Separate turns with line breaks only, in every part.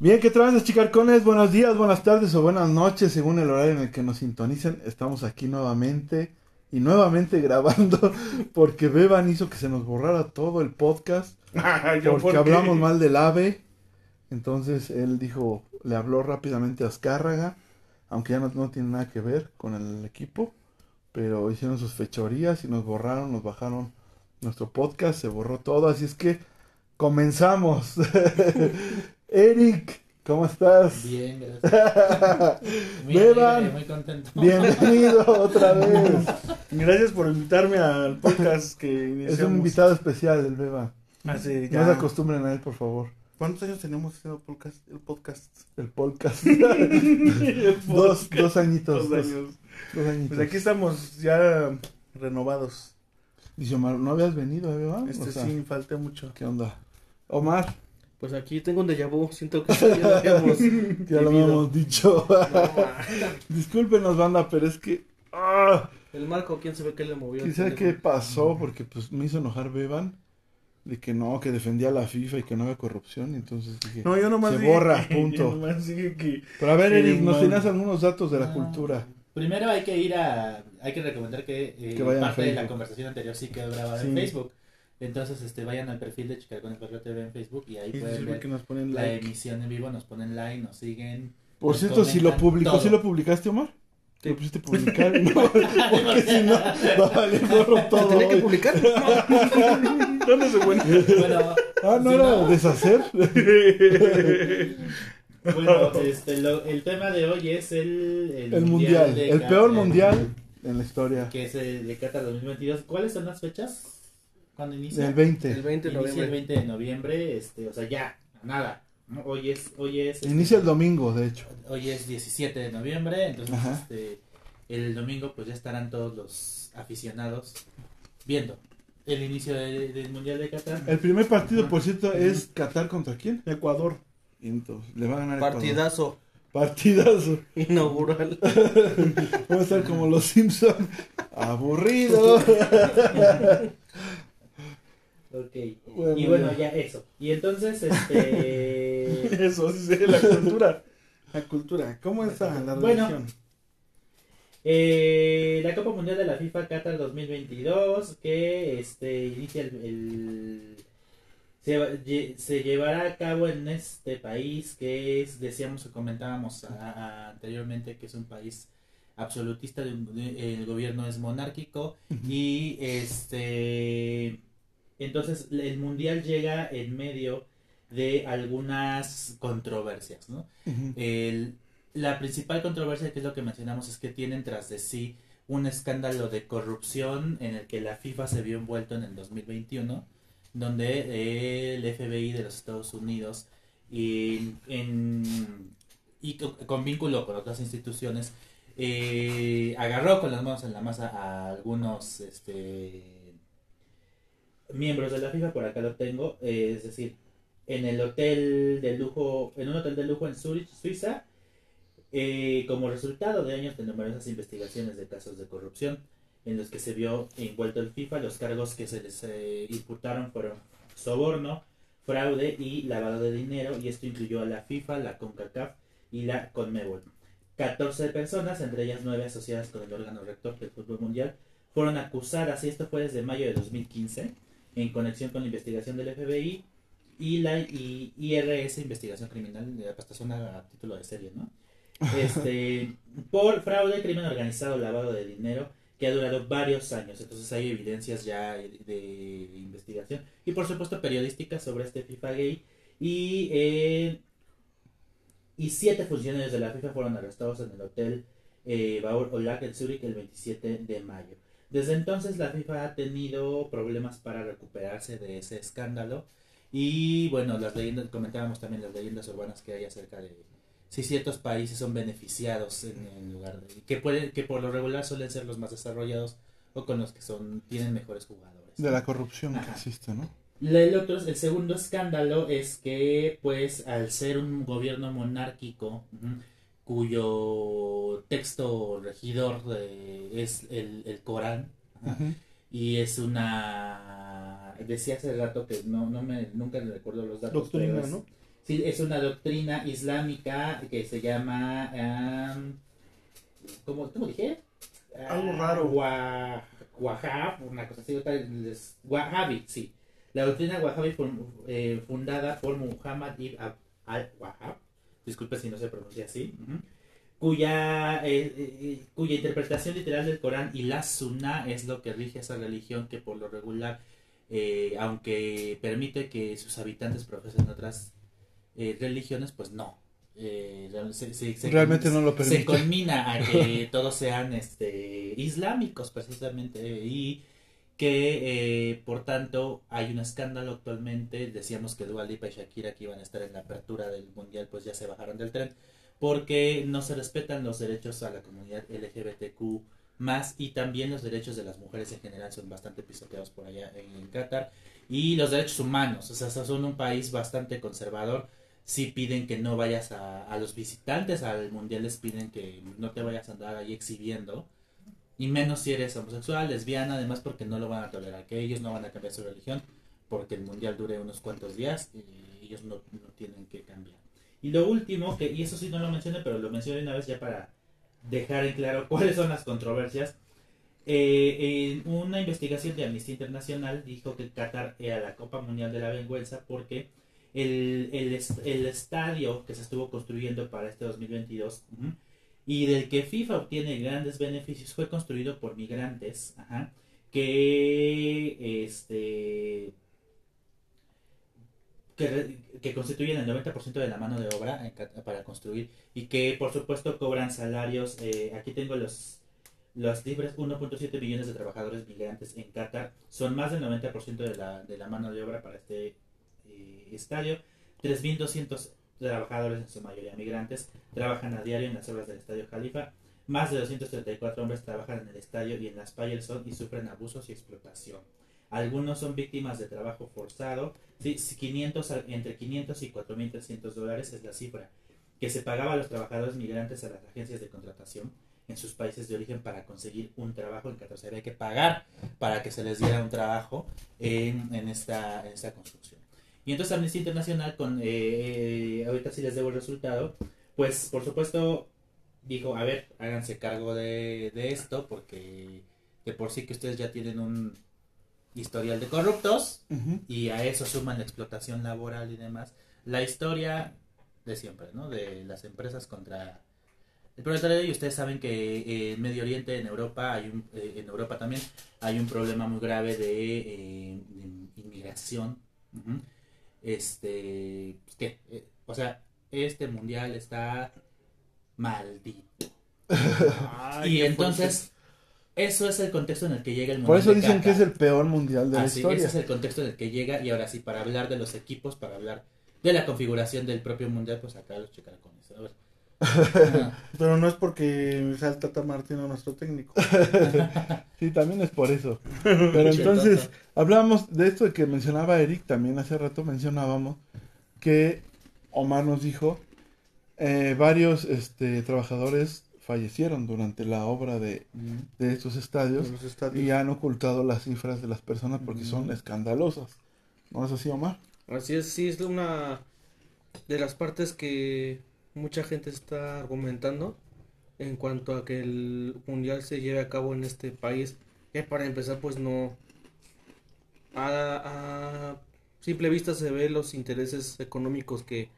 Bien, ¿qué traes, chicarcones? Buenos días, buenas tardes o buenas noches, según el horario en el que nos sintonicen. Estamos aquí nuevamente y nuevamente grabando porque Beban hizo que se nos borrara todo el podcast
¿Yo por
porque hablamos mal del ave. Entonces él dijo, le habló rápidamente a Azcárraga, aunque ya no, no tiene nada que ver con el equipo, pero hicieron sus fechorías y nos borraron, nos bajaron nuestro podcast, se borró todo, así es que comenzamos. Eric, ¿cómo estás?
Bien, gracias. Muy
Beban.
muy contento.
Bienvenido otra vez.
Gracias por invitarme al podcast que iniciamos.
Es un invitado especial el Beba.
Hace
No se
ya...
acostumbren a él, por favor.
¿Cuántos años tenemos haciendo podcast, el podcast?
El podcast.
El
dos,
podcast.
dos añitos.
Dos
Dos,
años.
dos añitos.
Pues aquí estamos ya renovados.
Dice Omar, ¿no habías venido, eh, Beba?
Este
O sea,
sí, falté mucho.
¿Qué onda? Omar,
Pues aquí tengo un déjà vu, siento que ya lo habíamos
ya lo habíamos dicho. Discúlpenos, banda, pero es que. ah,
El Marco, ¿quién sabe qué le movió?
Quizá
El
qué pasó, porque pues me hizo enojar Beban. De que no, que defendía a la FIFA y que no había corrupción. Entonces dije.
No, yo nomás
Se
dije
borra,
que-
punto.
yo nomás dije que...
Pero a ver,
Qué
Eric, nos tenías algunos datos de la
Ah.
cultura.
Primero hay que ir a. Hay que recomendar que, eh,
Que vayan a
parte de la conversación anterior sí quedó grabada
Sí.
en Facebook. Entonces, este, vayan al perfil de Chicarcones Barrio TV en Facebook y ahí
Y
pueden ver
que nos ponen
la
like.
emisión en vivo, nos ponen like, nos siguen.
Por
Nos
cierto, si lo publicó,
todo.
¿sí lo publicaste, Omar?
¿Qué?
¿Lo pusiste a publicar? No, porque si no, va a valer gorro
¿Se
todo.
tenía que publicar?
¿Dónde se?
Bueno,
Ah, ¿no
si
era deshacer?
Bueno, este, lo- el tema de hoy es el, el,
El mundial, el peor mundial en la historia.
Que es el de Qatar 2022. ¿Cuáles son las fechas? ¿Cuándo inicia?
Del 20.
El 20 de
Inicia el
noviembre.
20 de noviembre, este, o sea, ya, nada. ¿no? Hoy es, hoy es, este,
Inicia el domingo, de hecho.
hoy es 17 de noviembre, entonces,
Ajá.
este, el domingo, pues ya estarán todos los aficionados viendo el inicio de- del mundial de Qatar.
El primer partido, por cierto, es Qatar contra quién?
Ecuador.
Entonces, le va a ganar Ecuador.
Partidazo
Partidazo.
inaugural.
Vamos a estar como los Simpson. Aburrido.
Ok.
Bueno,
y bueno,
ya.
ya eso. Y entonces, este,
Eso, sí, sí, la cultura. La cultura. ¿Cómo está la
Bueno.
religión?
Eh, la Copa Mundial de la FIFA Qatar 2022 que este inicia el, el- se, va- lle- se llevará a cabo en este país que es decíamos o comentábamos a- a- anteriormente que es un país absolutista de un- de- el gobierno es monárquico y este entonces el mundial llega en medio de algunas controversias no el- la principal controversia, que es lo que mencionamos, es que tienen tras de sí un escándalo de corrupción en el que la FIFA se vio envuelto en el 2021, donde eh, el FBI de los Estados Unidos y, en- y co- con vínculo con otras instituciones eh, agarró con las manos en la masa a algunos este, miembros de la FIFA, por acá lo tengo, eh, es decir, en el hotel de lujo, en un hotel de lujo en Zurich, Suiza, eh, como resultado de años de numerosas investigaciones de casos de corrupción en los que se vio envuelto el FIFA, los cargos que se les eh, imputaron fueron soborno, fraude y lavado de dinero, y esto incluyó a la FIFA, la CONCACAF y la CONMEBOL. 14 personas, entre ellas 9 asociadas con el órgano rector del fútbol mundial, fueron acusadas, y esto fue desde mayo de 2015, en conexión con la investigación del FBI y la y- IRS, investigación criminal, hasta suena a título de serie, ¿no? Este, por fraude, crimen organizado, lavado de dinero, que ha durado varios años. Entonces hay evidencias ya de investigación y por supuesto periodísticas sobre este FIFA gay. Y, eh, y siete funcionarios de la FIFA fueron arrestados en el hotel eh, Baur Olag en Zurich el 27 de mayo. Desde entonces la FIFA ha tenido problemas para recuperarse de ese escándalo. Y bueno, las leyendas, comentábamos también las leyendas urbanas que hay acerca de, si ciertos países son beneficiados en, lugar de que pueden que por lo regular suelen ser los más desarrollados o con los que son tienen mejores jugadores.
De la corrupción que existe, ¿no?
El, otro, el segundo escándalo es que, pues, al ser un gobierno monárquico, cuyo texto regidor de- es el, el Corán, y es una... Decía hace rato que no, no me, nunca me recuerdo los datos.
Doctrina,
pero es-
¿no?
Sí, es una doctrina islámica que se llama... am, ¿cómo, ¿Cómo dije?
Algo
Ah,
raro.
Wa- Wahhab, una cosa así, otra les- Wahhabi, sí. La doctrina Wahhabi eh, fundada por Muhammad ibn Ab- al-Wahhab, disculpe si no se pronuncia así, cuya, eh, eh, cuya interpretación literal del Corán y la Sunna es lo que rige esa religión que por lo regular, eh, aunque permite que sus habitantes profesen otras eh, religiones, pues no. Eh, se- se- se-
Realmente no lo
se
permite.
culmina a que todos sean este islámicos precisamente y que eh, por tanto hay un escándalo actualmente. Decíamos que Dua Lipa y Shakira que iban a estar en la apertura del mundial pues ya se bajaron del tren porque no se respetan los derechos a la comunidad LGBTQ más y también los derechos de las mujeres en general son bastante pisoteados por allá en Qatar y los derechos humanos o sea son un país bastante conservador. Sí piden que no vayas a, a los visitantes al mundial les piden que no te vayas a andar ahí exhibiendo y menos si eres homosexual, lesbiana, además porque no lo van a tolerar, que ellos no van a cambiar su religión porque el mundial dure unos cuantos días y ellos no, no tienen que cambiar. Y lo último, que y eso sí no lo mencioné, pero lo mencioné una vez ya para dejar en claro cuáles son las controversias. Eh, en una investigación de Amnistía Internacional dijo que Qatar era la Copa Mundial de la Vergüenza porque el, el, el estadio que se estuvo construyendo para este 2022 ujú, y del que FIFA obtiene grandes beneficios. Fue construido por migrantes que este que, constituyen el 90% de la mano de obra para construir y que por supuesto cobran salarios eh, aquí tengo los los libres 1.7 millones de trabajadores migrantes en Qatar. Son más del 90% de la, de la mano de obra para este eh, estadio. 3.200 trabajadores en su mayoría migrantes trabajan a diario en las obras del estadio Jalifa más de 234 hombres trabajan en el estadio y en las Zone y sufren abusos y explotación algunos son víctimas de trabajo forzado Sí, sí, 500, a- entre 500 y 4.300 dólares es la cifra que se pagaba a los trabajadores migrantes a las agencias de contratación en sus países de origen para conseguir un trabajo en Qatar. Había que pagar para que se les diera un trabajo en esta construcción. Y entonces Amnistía Internacional, con, eh, ahorita sí les debo el resultado, pues por supuesto dijo, a ver, háganse cargo de, de esto porque de por sí que ustedes ya tienen un historial de corruptos, y a eso suman la explotación laboral y demás. La historia de siempre, ¿no? De las empresas contra el proletariado y ustedes saben que eh, en Medio Oriente, en Europa, hay un, eh, en Europa también hay un problema muy grave de, eh, de inmigración. Ujú. Este, pues, ¿qué? Eh, o sea, este mundial está maldito.
Ay,
y entonces, eso es el contexto en el que llega el
Por
mundial.
eso
de
dicen que es el peor mundial de la
Así,
historia.
ese es el contexto en el que llega y ahora sí, para hablar de los equipos, para hablar de la configuración del propio mundial, pues acá los checaré con eso. A ver.
Pero no es porque sea el Tata Martino nuestro técnico.
Sí, también es por eso. Pero entonces, hablamos de esto que mencionaba Eric, también hace rato mencionábamos que Omar nos dijo, eh, varios este, trabajadores fallecieron durante la obra de, de estos estadios
En los estadios.
y han ocultado las cifras de las personas porque son escandalosas. ¿No es así, Omar?
Así es, sí, es una de las partes que mucha gente está argumentando en cuanto a que el mundial se lleve a cabo en este país. Que para empezar, pues no. A, a simple vista se ve los intereses económicos que,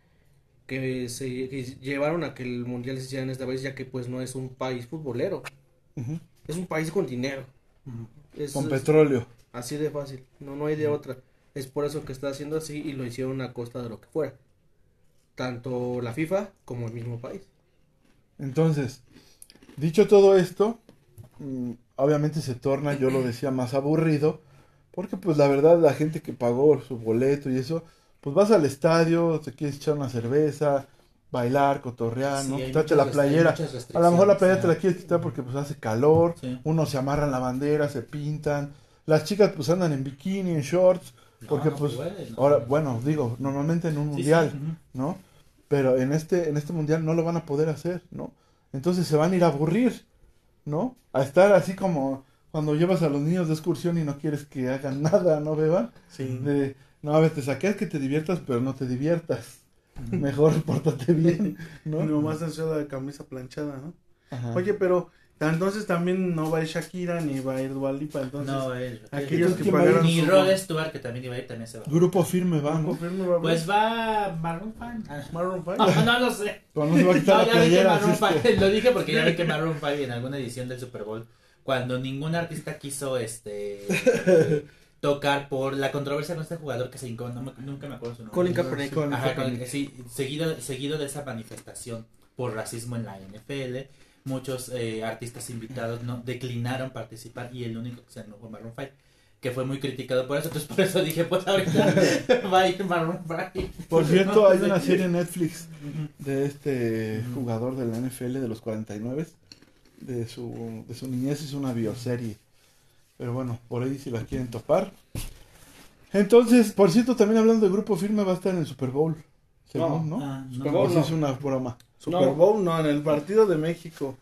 que se que llevaron a que el mundial se hiciera en este país, ya que pues no es un país futbolero, es un país con dinero. Es-
Con
es-
petróleo.
Así de fácil, no, no hay de otra. Es por eso que está haciendo así y lo hicieron a costa de lo que fuera. Tanto la FIFA como el mismo país.
Entonces, dicho todo esto, mm, obviamente se torna, yo lo decía, más aburrido, porque pues la verdad la gente que pagó su boleto y eso, pues vas al estadio, te quieres echar una cerveza, bailar, cotorrear,
Sí,
¿no? Quitarte la playera. A lo mejor la playera te la quieres quitar porque pues hace calor,
Sí.
unos se amarran la bandera, se pintan, las chicas pues andan en bikini, en shorts, porque
No, no
pues
puede, no.
ahora, bueno, digo, normalmente en un
Sí, sí,
mundial. ¿no? Pero en este, en este mundial no lo van a poder hacer, ¿no? Entonces se van a ir a aburrir, ¿no? A estar así como cuando llevas a los niños de excursión y no quieres que hagan nada, ¿no, beban?
Sí.
De, no, a ver, te saqué que te diviertas, pero no te diviertas. Mejor pórtate bien, ¿no?
Se ensució la camisa planchada, ¿no?
Ajá.
Oye, pero entonces también no va a ir Shakira ni va a ir Dualipa, entonces
No, él.
aquellos que
¿quién va a ir?
pagaron
Ni Rod Stewart, que también iba a ir, también se va.
Grupo firme va,
¿No
¿no?
confirma, va a
Pues va Maroon 5. Ah,
Maroon five.
No, no lo sé.
Pero no se va a quitar
No,
la
ya vi que
playera.
Maroon
así es que-
5, lo dije porque ya vi que Maroon 5 en alguna edición del Super Bowl, cuando ningún artista quiso este tocar por la controversia con este jugador que se no me- nunca me acuerdo su nombre.
Colin Kaepernick.
Ajá, sí, seguido, seguido de esa manifestación por racismo en la NFL, muchos eh, artistas invitados no declinaron participar y el único que se animó fue Maroon 5, que fue muy criticado por eso, entonces por eso dije, pues ahorita va a ir Maroon 5.
Por cierto, hay una serie en Netflix de este jugador de la NFL de los 49 de su, de su niñez es una bioserie. Pero bueno, por ahí si la quieren topar. Entonces, por cierto, también hablando de grupo firme va a estar en el Super Bowl. Según, ¿no?
Ah, no.
Super
O
Bowl
si
no.
es una broma.
Super
No.
Bowl, no, en el partido de México.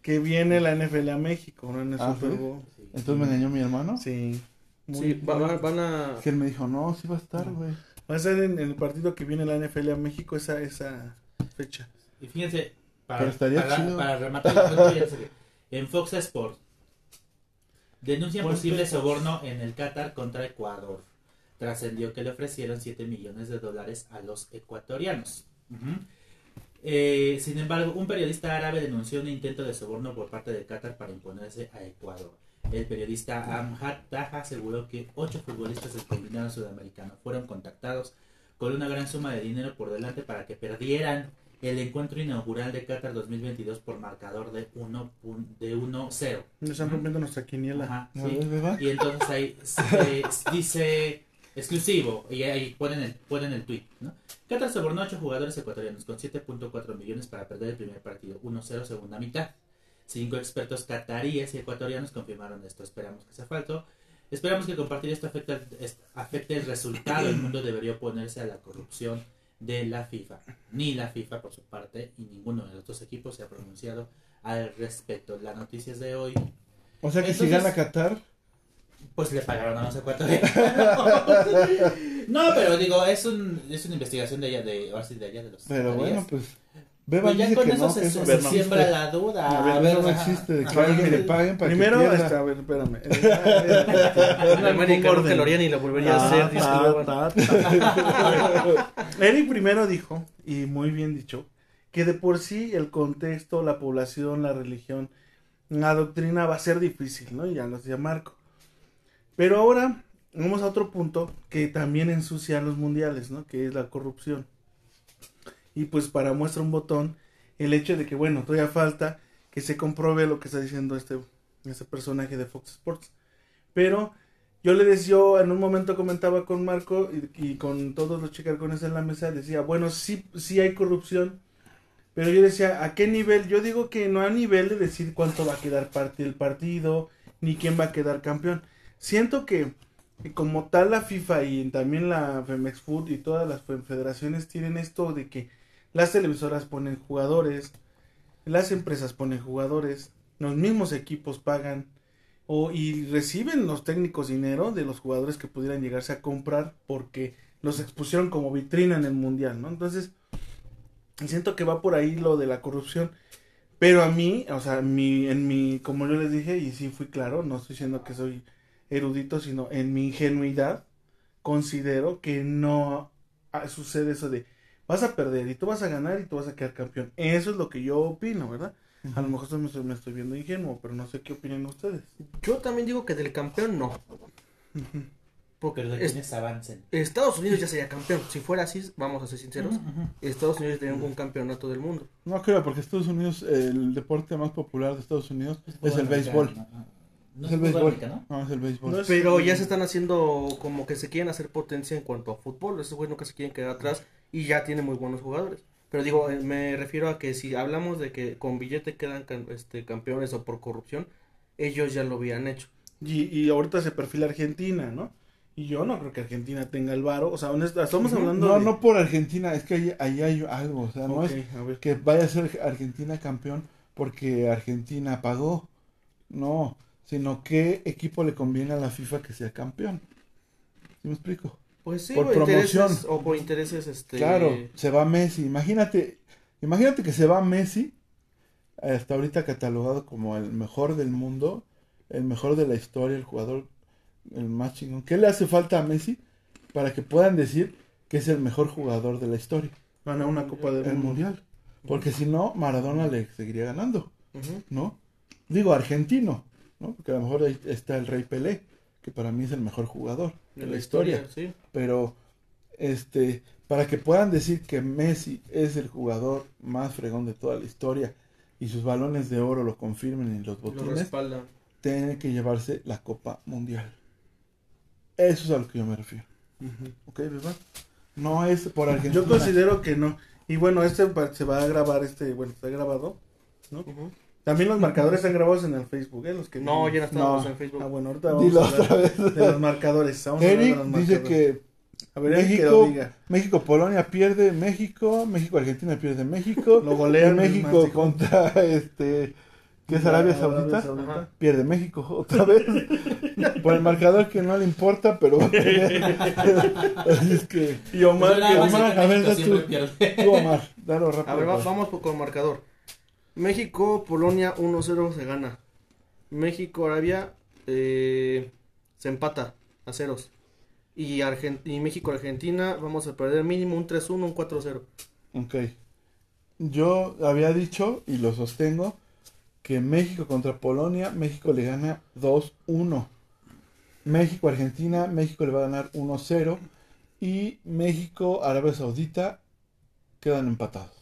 Que viene la NFL a México, no en el
Ah,
Super
¿sí?
Bowl.
Entonces me engañó mi hermano.
Sí. Muy
Sí, va- van a...
Que él me dijo, no, sí va a estar, güey.
Va a ser en, en el partido que viene la NFL a México esa, esa fecha.
Y fíjense, para,
Pero estaría
para,
chido.
para rematar el cuento, ya sé que en Fox Sports denuncian
Fox
posible
Sports.
soborno en el Qatar contra Ecuador. Trascendió que le ofrecieron 7 millones de dólares a los ecuatorianos. Ujú. Eh, sin embargo, un periodista árabe denunció un intento de soborno por parte del Qatar para imponerse a Ecuador. El periodista Amjad Taha aseguró que ocho futbolistas del combinado sudamericano fueron contactados con una gran suma de dinero por delante para que perdieran el encuentro inaugural de Qatar 2022 por marcador de 1 pun- de 1-0.
Nos están rompiendo nuestra quiniela.
Ajá,
¿No
sí. Y entonces ahí se- dice exclusivo y ahí ponen el, ponen el tweet. ¿no? Qatar sobornó a 8 jugadores ecuatorianos con 7.4 millones para perder el primer partido, 1-0 segunda mitad. Cinco expertos cataríes y ecuatorianos confirmaron esto. Esperamos que sea falso. Esperamos que compartir esto afecte, afecte el resultado. El mundo debería oponerse a la corrupción de la FIFA. Ni la FIFA, por su parte, y ninguno de los otros equipos se ha pronunciado al respecto. La noticia es de hoy.
O sea que si
Entonces-
gana Qatar,
Pues le pagaron a los ecuatorianos. no, pero digo, es, un, es una investigación de ella, de, ahora sí, de ella, de los
pero bueno, pues. Beba
Pues ya
dice
con
que
eso
no,
se,
que
se-
eso
se
no
no
siembra la duda.
A ver,
ver,
eso no existe, de que alguien le paguen para
Primero,
que pierda.
este, a ver, espérame.
América lo harían y lo volvería a hacer. Logan.
Eric primero dijo, y muy bien dicho, que de por sí el contexto, la población, la religión, la doctrina va a ser difícil, ¿no? Ya lo decía Marco. Pero ahora vamos a otro punto que también ensucia los mundiales, ¿no? Que es la corrupción. Y pues para muestra un botón, el hecho de que, bueno, todavía falta que se compruebe lo que está diciendo este, este personaje de Fox Sports. Pero yo le decía, en un momento comentaba con Marco y, y con todos los chicarcones en la mesa, decía, bueno, sí, sí hay corrupción, pero yo decía, ¿a qué nivel? Yo digo que no a nivel de decir cuánto va a quedar parte del partido, ni quién va a quedar campeón. Siento que, como tal la FIFA y también la Femex Food y todas las fe- federaciones tienen esto de que las televisoras ponen jugadores, las empresas ponen jugadores, los mismos equipos pagan o y reciben los técnicos dinero de los jugadores que pudieran llegarse a comprar porque los expusieron como vitrina en el mundial, ¿no? Entonces, siento que va por ahí lo de la corrupción. Pero a mí, o sea, mi, en mi, como yo les dije, y sí fui claro, no estoy diciendo que soy erudito, sino en mi ingenuidad, considero que no sucede eso de vas a perder y tú vas a ganar y tú vas a quedar campeón. Eso es lo que yo opino, ¿verdad? A lo mejor me estoy, me estoy viendo ingenuo, pero no sé qué opinan ustedes.
Yo también digo que del campeón no. Porque
de
es-
avancen.
Estados Unidos ya sería campeón. Si fuera así, vamos a ser sinceros. Estados Unidos tendría un campeonato del mundo.
No creo, porque Estados Unidos, el deporte más popular de Estados Unidos es el béisbol.
americano. ¿No
Es el
fútbol
béisbol.
americano?
No, es el béisbol.
No es-
Pero ya se están haciendo como que se quieren hacer potencia en cuanto a fútbol. Esos güeyes nunca se quieren quedar atrás y ya tienen muy buenos jugadores. Pero digo, eh, me refiero a que si hablamos de que con billete quedan este, campeones o por corrupción, ellos ya lo habían hecho.
Y, y ahorita se perfila Argentina, ¿no? Y yo no creo que Argentina tenga el varo. O sea, honesta- estamos hablando
No,
de...
no por Argentina, es que ahí, ahí hay algo, o sea, no es que vaya a ser Argentina campeón porque Argentina pagó, no, sino qué equipo le conviene a la FIFA que sea campeón. ¿Sí me explico?
Pues sí,
Por
por intereses,
promoción.
o por intereses, este...
Claro, se va Messi, imagínate, imagínate que se va Messi, hasta ahorita catalogado como el mejor del mundo, el mejor de la historia, el jugador, el más chingón. ¿Qué le hace falta a Messi para que puedan decir que es el mejor jugador de la historia?
Gana una Copa del
El
Mundo.
mundial. Porque si no, Maradona le seguiría ganando. ¿no? Digo, argentino, ¿no? Porque a lo mejor ahí está el Rey Pelé, que para mí es el mejor jugador de la historia.
sí.
Pero, este, para que puedan decir que Messi es el jugador más fregón de toda la historia y sus balones de oro lo confirmen y los
Lo
botines,
respaldan.
tiene que llevarse la Copa Mundial. Eso es a lo que yo me refiero.
Ujú.
¿Ok, verdad? No es por Argentina.
Yo considero que no. Y bueno, este se va a grabar, este, bueno, está grabado.
Ujú.
También los marcadores están grabados en el Facebook, ¿eh? Los que
No, ya no estamos
No.
en Facebook.
Ah, bueno, ahorita vamos
Dilo
a hablar
otra vez.
de los marcadores. Vamos a hablar de
Eric dice que
A ver,
México,
diga.
México, Polonia pierde, México, México, Argentina pierde México.
Lo golean,
México contra este que es Arabia Saudita. Pierde México otra vez. Por el marcador que no le importa, pero. Así es que.
Y Omar,
Omar, a ver, tú. Omar, dalo rápido.
A ver, va-
pues.
vamos por- con marcador. México, Polonia 1-0 se gana. México, Arabia eh, se empata a ceros. Y, y México, Argentina vamos a perder mínimo un 3-1, un 4-0.
Ok. Yo había dicho, y lo sostengo, que México contra Polonia, México le gana 2-1. México, Argentina, México le va a ganar 1-0. Y México, Arabia Saudita quedan empatados.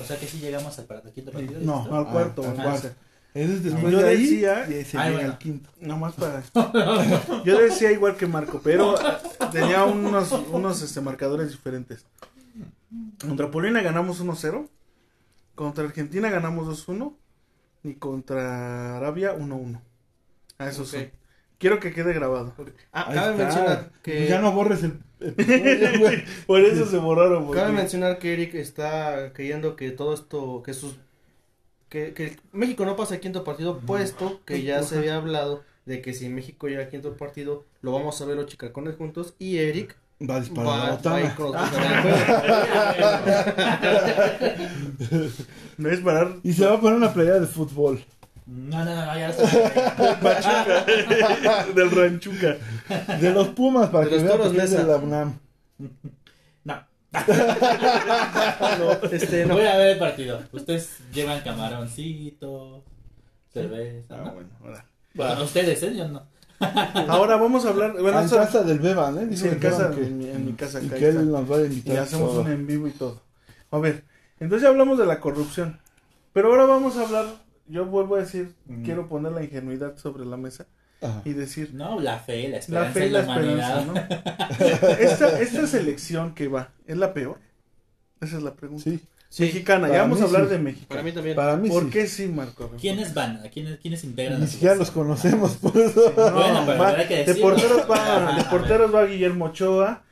O sea que si llegamos al para- quinto partido.
No,
al cuarto,
al
al
cuarto. Ese es después
Yo
de ahí,
decía-
y ahí se
Ay,
llega
bueno.
al quinto.
Nomás para. Yo decía igual que Marco, pero tenía unos, unos este, marcadores diferentes. Contra Polonia ganamos 1-0. Contra Argentina ganamos 2-1. Y contra Arabia 1-1. A eso sí. Quiero que quede grabado.
Ah, cabe
está.
mencionar que
Ya no borres el.
Por eso se borraron. porque-
cabe mencionar que Eric está creyendo que todo esto que sus que, que México no pasa al quinto partido puesto que ya se había hablado de que si México llega al quinto partido lo vamos a ver los chicacones juntos y Eric
Va a disparar
va,
la
va a ir
botana.
con los
No es parar.
Y se va a poner una playa de fútbol.
No, no, no, ya está.
del Ranchuca.
De los Pumas, para
De
que
los
vean que es de la UNAM.
No.
No, este, no.
Voy a ver el partido. Ustedes llevan camaroncito, cerveza.
Ah,
¿no?
bueno, ahora.
Bueno, ustedes, ¿eh? Yo no.
Ahora vamos a hablar. Bueno,
en casa del Beban, ¿eh? Dijo
Sí, en casa,
que-
en, mi- en mi casa.
Y que él nos va a
Y
invitar.
hacemos
todo.
un en vivo y todo. A ver, entonces ya hablamos de la corrupción. Pero ahora vamos a hablar, yo vuelvo a decir,
Mm.
quiero poner la ingenuidad sobre la mesa
Ajá.
y decir,
No, la fe, la
la
esperanza
fe y la
la, humanidad.
esperanza, ¿no? esta, esta selección que va, ¿es la peor? Esa es la pregunta.
Sí,
Sí,
Mexicana, ya vamos a hablar
sí.
de México.
para mí también.
para mí
¿Por
sí.
qué sí, Marco?
¿Quiénes van? ¿A quiénes, quiénes integran?
Ni siquiera los conocemos, por eso.
No,
Bueno, pero
va-
habrá que
de
decirlo.
porteros va, de
a
porteros va Guillermo Ochoa,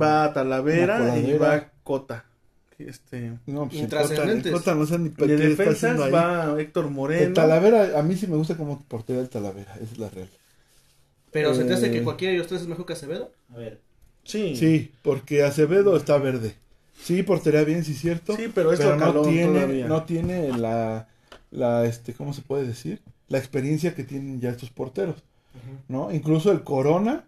va Talavera
La
y va Cota. Este,
No, pues en
Intrascendentes.
Cota, no sé ni
de defensas
ahí.
va Héctor
El
Moreno.
Talavera, a mí sí me gusta como portero el Talavera, esa es la real.
Pero se te hace
Eh,
que cualquiera de ustedes es mejor que Acevedo?
A ver.
Sí,
Sí, porque Acevedo está verde. Sí, portería bien, sí, cierto.
Sí, pero es
pero no tiene,
todavía.
no tiene la, la, este, ¿cómo se puede decir? La experiencia que tienen ya estos porteros, ¿no? Incluso el Corona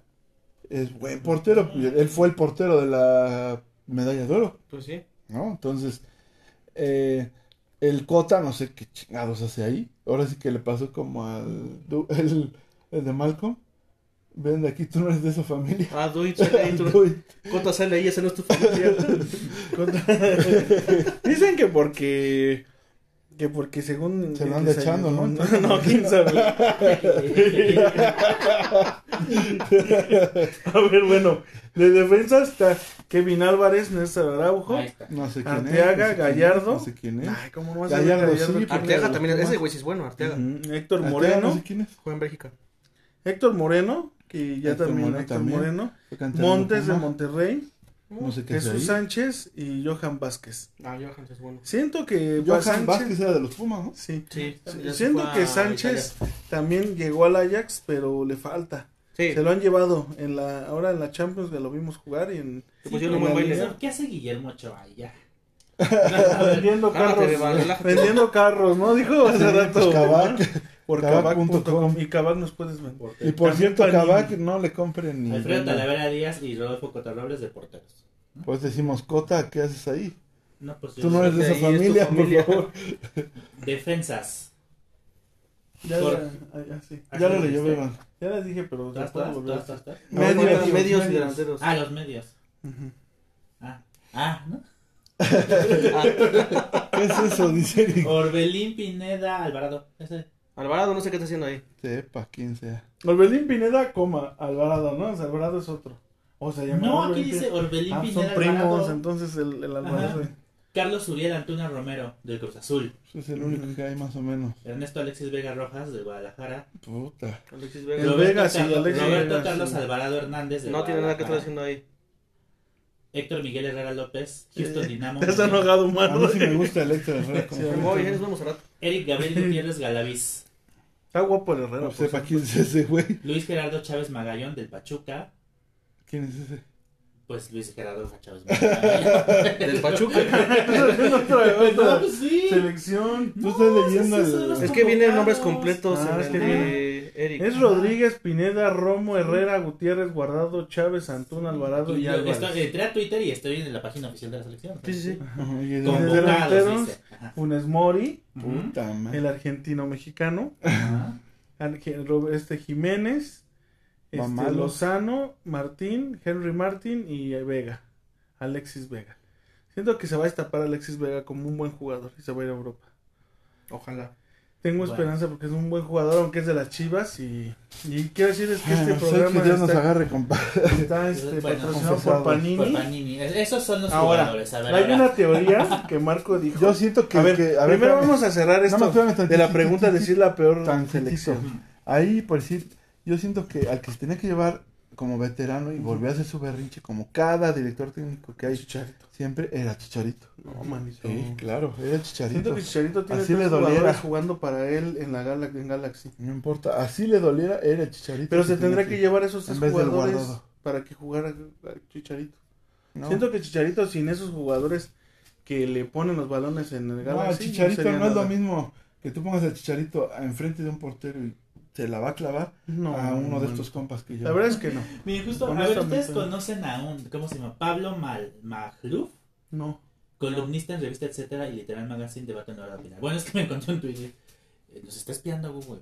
es buen portero, él fue el portero de la medalla de oro,
Pues sí.
¿No? Entonces, eh, el Cota, no sé qué chingados hace ahí. Ahora sí que le pasó como al el, el de Malcolm. Ven de aquí, tú no eres de esa familia.
Ah, Duit, sale ahí, tú- Cota sale ahí, ese no es tu familia.
Dicen que porque Que porque según...
Se lo anda echando, ¿no?
No, no, quién sabe. A ver, bueno, de defensa está Kevin Álvarez, Néstor Araujo.
No sé quién
Arteaga,
es. no sé
Gallardo.
No sé quién es.
Ay, ¿cómo no vas a ver
Gallardo,
Gallardo?
sí,
¿Quién
Arteaga también, ese güey sí es bueno, Arteaga.
Ujú, Héctor
Arteaga,
Moreno,
No sé quién es.
Juega en Bélgica.
Héctor Moreno, que ya
Héctor
también
Moreno
Héctor
también.
Moreno, Montes de. Monterrey,
No sé qué es
Jesús
ahí.
Sánchez y Johan Vázquez.
Ah, Johan es bueno.
Siento que
Johan
Sánchez-
Vázquez era de los Pumas, ¿no?
Sí. Siento que Sánchez
Italia.
también llegó al Ajax, pero le falta.
Sí,
Se lo han llevado en la ahora en la Champions que lo vimos jugar y en la liga.
¿Qué hace Guillermo Ochoa? Ya.
vendiendo carros, vendiendo carros, ¿no? Dijo hace
Sí,
rato.
pues,
por.
Kavak.com
y Kavak nos puedes vender.
Y por cierto. Kavak no le compren ni.
Alfredo. Talavera Díaz y Rodolfo Cotarrobles de porteros.
Pues decimos, Cota, ¿qué haces ahí?
No, pues
Tú no eres de esa
es tu
familia, por
familia.
favor.
Defensas.
Ya,
Por-
ya, ah, ya, sí.
Ya lo leyó, Beban.
Ya les dije, pero. Medios,
Medios, medios y delanteros.
Ah, los medios. Ah, ah, ¿no?
¿Qué es eso? Dice Eric.
Orbelín Pineda Alvarado. Ese.
Alvarado no sé qué está haciendo ahí.
Sepa, quién sea.
Orbelín Pineda, coma, Alvarado, ¿no? O sea, Alvarado es otro. O sea, llama
No,
Orbelín
aquí dice. Orbelín
Ah,
Pineda
son primos,
Alvarado.
entonces el, el Alvarado.
Ajá. Carlos Uriel Antuna Romero del Cruz Azul.
Es el único que hay más o menos.
Ernesto Alexis Vega Rojas del Guadalajara.
Puta.
Alexis
El
Vega.
Vega,
Roberto,
sí,
Carlos,
Alexis
Roberto
Vega,
Carlos
sí.
Alvarado Hernández del
No tiene nada que estar
Guadalajara.
haciendo ahí.
Héctor Miguel Herrera López, Houston Dynamo.
Te has enojado,
A mí
mano.
sí me gusta el Héctor Herrera. como
Sí, a mí
jugador.
Muy bien, nos vemos a rato.
Eric Gabriel Gutiérrez Galaviz.
Está guapo el Herrera.
No sepa quién es ese güey.
Luis Gerardo Chávez Magallón del Pachuca.
¿Quién es ese?
Pues Luis Gerardo Chávez Magallón.
Del Pachuca.
Pues sí.
Selección.
Tú estás leyendo
Es que vienen nombres completos
Ah,
en
es
el
que
de Eric.
Es Rodríguez, Pineda, Romo, Herrera, Gutiérrez, Guardado, Chávez, Antuna, Alvarado
Y
y Álvarez.
estoy, entré a Twitter y estoy en la página oficial de la selección.
Sí, sí, sí.
Ajá, y el-
Con-
Convocados,
delanteros.
dice. Ajá.
Funes Mori,
Puta
el argentino mexicano, este Jiménez, este. Lozano, Martín, Henry Martín y eh, Vega, Alexis Vega. Siento que se va a destapar Alexis Vega como un buen jugador y se va a ir a Europa.
Ojalá.
Tengo
Bueno.
esperanza porque es un buen jugador, aunque es de las Chivas y, y quiero decirles que este
Ah, sé
programa
que Dios nos
está,
agarre, compadre.
está, este,
Bueno,
patrocinado por. Panini.
Por Panini. Esos son los
Ahora,
jugadores. A ver,
Hay
ahora.
una teoría que Marco dijo.
Yo siento que.
a ver,
que- a ver,
primero vamos a cerrar esto
no, espérame
de la pregunta de es la peor
tantitito.
selección.
Ahí, por decir, yo siento que al que se tenía que llevar como veterano y volvió a hacer su berrinche como cada director técnico que hay
Chicharito.
siempre era Chicharito.
No, manito.
Sí, claro, era Chicharito.
Siento que Chicharito tiene
Así le doliera.
jugando para él en la Gala- en Galaxy.
No importa, así le doliera, era Chicharito.
Pero se tendrá que llevar esos tres jugadores para que jugara Chicharito.
No,
Siento que Chicharito sin esos jugadores que le ponen los balones en el
no,
Galaxy.
el Chicharito
sería
no es lo mismo que tú pongas al Chicharito enfrente de un portero y se la va a clavar
No,
a uno de estos compas que yo.
La verdad es que no.
Miren, justo, a ver, ustedes
no.
conocen a un, ¿cómo se llama? Pablo Mal Magluf,
No.
columnista en revista, etcétera, y literal magazine debate en hora final. Bueno, es que me encontré un Twitter. Eh, Nos está espiando Google.